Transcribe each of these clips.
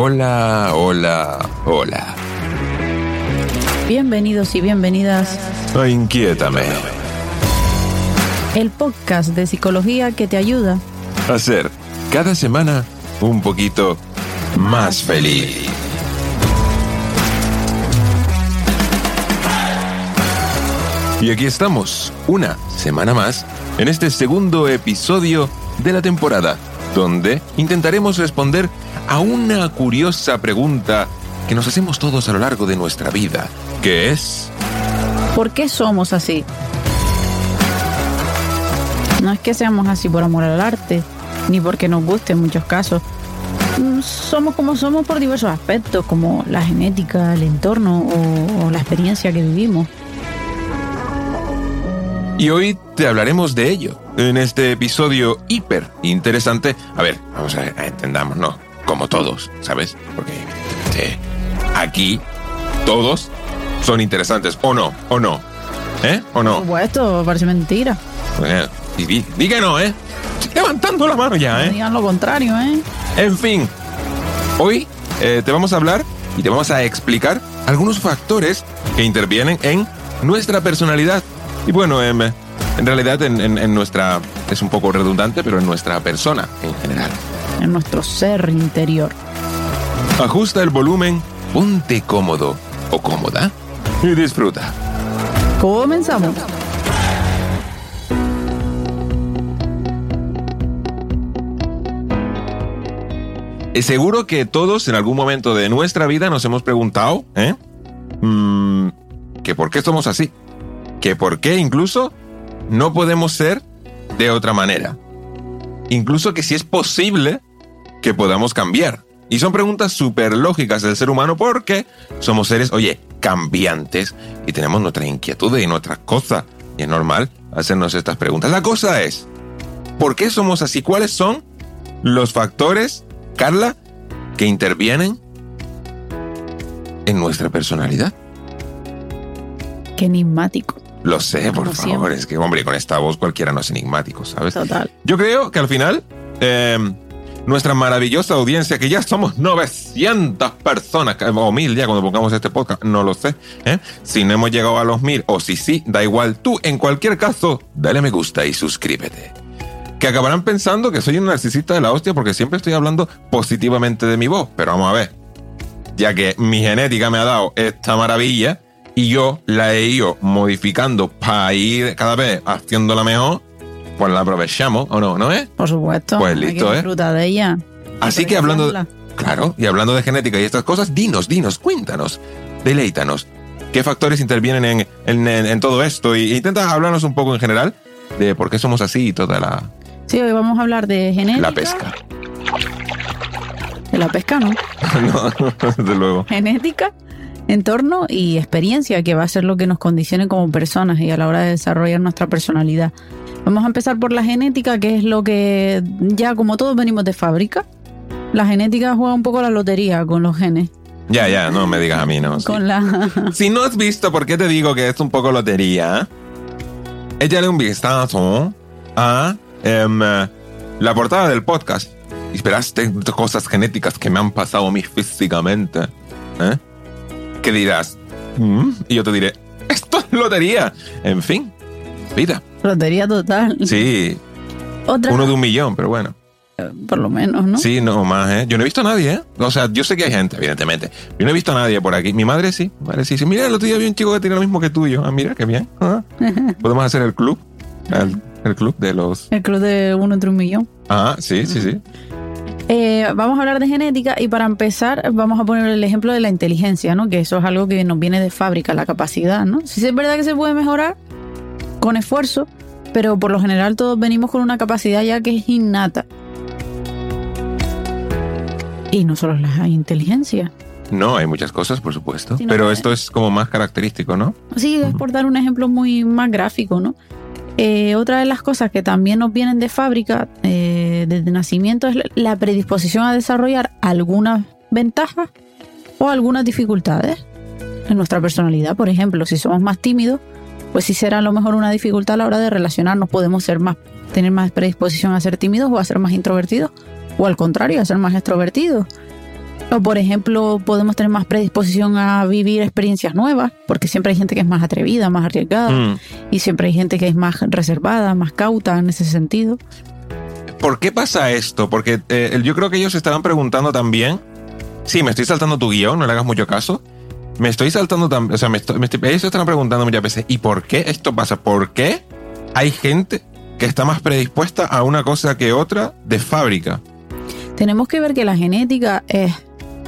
Hola, hola, hola. Bienvenidos y bienvenidas. a Inquiétame. El podcast de psicología que te ayuda A ser cada semana un poquito más feliz. Y aquí estamos, una semana más, en este segundo episodio de la temporada, donde intentaremos responder a una curiosa pregunta que nos hacemos todos a lo largo de nuestra vida, que es... ¿Por qué somos así? No es que seamos así por amor al arte, ni porque nos guste en muchos casos. Mm, Somos como somos por diversos aspectos, como la genética, el entorno o, o la experiencia que vivimos. Y hoy te hablaremos de ello en este episodio hiper interesante. A ver, vamos a ver, entendamos, ¿no? Como todos, ¿sabes? Porque eh, aquí todos son interesantes, o no, o no. ¿Eh? ¿O Por no? supuesto, parece mentira. Eh, y di, di que no, ¿eh? Estoy levantando la mano ya, No ¿eh? digan lo contrario, ¿eh? En fin, hoy eh, te vamos a hablar y te vamos a explicar algunos factores que intervienen en nuestra personalidad. Y bueno, em, en realidad en, en- en nuestra, es un poco redundante, pero en nuestra persona en general. En nuestro ser interior. Ajusta el volumen, ponte cómodo o cómoda y disfruta. Comenzamos. Es seguro que todos en algún momento de nuestra vida nos hemos preguntado, ¿eh? Mm, que por qué somos así. Que por qué incluso no podemos ser de otra manera. Incluso que si es posible que podamos cambiar. Y son preguntas súper lógicas del ser humano porque somos seres, oye, cambiantes y tenemos nuestras inquietudes y nuestras cosas. Y es normal hacernos estas preguntas. La cosa es, ¿por qué somos así? ¿Cuáles son los factores Carla, que intervienen en nuestra personalidad. Qué enigmático. Lo sé, por Como favor, siempre. es que, hombre, con esta voz cualquiera no es enigmático, ¿sabes? Total. Yo creo que al final, eh, nuestra maravillosa audiencia, que ya somos 900 personas, o 1000 ya cuando pongamos este podcast, no lo sé. ¿eh? Si no hemos llegado a los 1000, o si sí, da igual. Tú, en cualquier caso, dale me gusta y suscríbete. Que acabarán pensando que soy un narcisista de la hostia porque siempre estoy hablando positivamente de mi voz. Pero vamos a ver. Ya que mi genética me ha dado esta maravilla y yo la he ido modificando para ir cada vez haciéndola mejor, pues la aprovechamos, ¿o no? ¿No es? Por supuesto. Pues hay listo, que ¿eh? de ella. Así que hablando, de- claro, y hablando de genética y estas cosas, dinos, dinos, cuéntanos, deleítanos. ¿Qué factores intervienen en, en- en- en todo esto? Y intenta hablarnos un poco en general de por qué somos así y toda la, Sí, hoy vamos a hablar de genética. la pesca. De la pesca, ¿no? no, desde luego. Genética, entorno y experiencia, que va a ser lo que nos condicione como personas y a la hora de desarrollar nuestra personalidad. Vamos a empezar por la genética, que es lo que ya como todos venimos de fábrica. La genética juega un poco la lotería con los genes. Ya, ya, no me digas a mí, no. sí. Con la... Si no has visto por qué te digo que es un poco lotería, échale un vistazo a em, la portada del podcast. Y cosas genéticas que me han pasado a mí físicamente. ¿eh? ¿Qué dirás? "Mm", Y yo te diré, esto es lotería. En fin, vida. lotería total. Sí, Otra, uno de un millón, pero bueno. por lo menos, ¿no? Sí, no más, ¿eh? Yo no he visto a nadie, ¿eh? O sea, yo sé que hay gente, evidentemente. Yo no he visto a nadie por aquí. Mi madre sí. Mi madre sí. Dice, mira, el otro día vi un chico que tiene lo mismo que tú y yo. Ah, mira, qué bien. Ah. Podemos hacer el club. El, el club de los... El club de uno entre un millón. Ah, sí, sí, sí. Eh, vamos a hablar de genética y para empezar vamos a poner el ejemplo de la inteligencia, ¿no? Que eso es algo que nos viene de fábrica, la capacidad, ¿no? Sí es verdad que se puede mejorar con esfuerzo, pero por lo general todos venimos con una capacidad ya que es innata. Y no solo la inteligencia. No, hay muchas cosas, por supuesto. pero esto es como más característico, ¿no? Sí, es por dar un ejemplo muy más gráfico, ¿no? Eh, otra de las cosas que también nos vienen de fábrica, eh, desde nacimiento, es la predisposición a desarrollar algunas ventajas o algunas dificultades en nuestra personalidad. Por ejemplo, si somos más tímidos, pues sí será a lo mejor una dificultad a la hora de relacionarnos. Podemos ser más, tener más predisposición a ser tímidos o a ser más introvertidos, o al contrario, a ser más extrovertidos. O por ejemplo, podemos tener más predisposición a vivir experiencias nuevas, porque siempre hay gente que es más atrevida, más arriesgada, mm. y siempre hay gente que es más reservada, más cauta en ese sentido. ¿Por qué pasa esto? Porque eh, yo creo que ellos estaban preguntando también. Sí, me estoy saltando tu guion, no le hagas mucho caso. Me estoy saltando también. O sea, me ellos están preguntando muchas veces. ¿Y por qué esto pasa? ¿Por qué hay gente que está más predispuesta a una cosa que otra de fábrica? Tenemos que ver que la genética es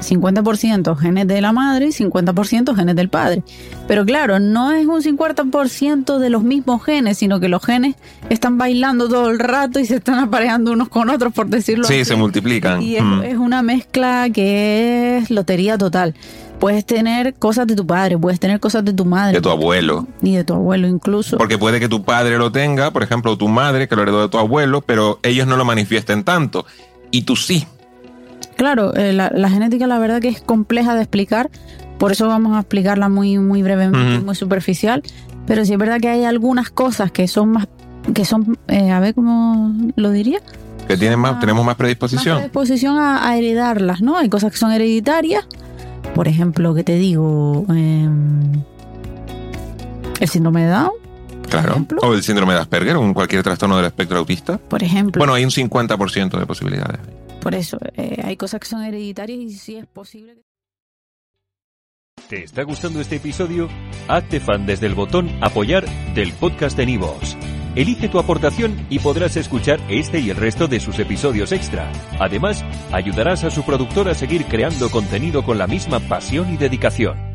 50% genes de la madre y 50% genes del padre. Pero claro, no es un 50% de los mismos genes, sino que los genes están bailando todo el rato y se están apareando unos con otros, por decirlo así. Sí, se multiplican. Y mm. es, una mezcla que es lotería total. Puedes tener cosas de tu padre, puedes tener cosas de tu madre. De tu abuelo. Y de tu abuelo incluso. Porque puede que tu padre lo tenga, por ejemplo, tu madre, que lo heredó de tu abuelo, pero ellos no lo manifiesten tanto. Y tú sí. Claro, eh, la, genética la verdad que es compleja de explicar, por eso vamos a explicarla muy, muy brevemente, muy superficial, pero sí es verdad que hay algunas cosas que son más, que son, eh, a ver cómo lo diría. Que tienen más, tenemos más predisposición. Más predisposición a, heredarlas, ¿no? Hay cosas que son hereditarias, por ejemplo, que te digo, em, el síndrome de Down. Claro. O el síndrome de Asperger o cualquier trastorno del espectro autista. Por ejemplo. Bueno, hay un 50% de posibilidades. Por eso, eh, hay cosas que son hereditarias y sí es posible. ¿Te está gustando este episodio? Hazte fan desde el botón Apoyar del podcast de Nivos. Elige tu aportación y podrás escuchar este y el resto de sus episodios extra. Además, ayudarás a su productor a seguir creando contenido con la misma pasión y dedicación.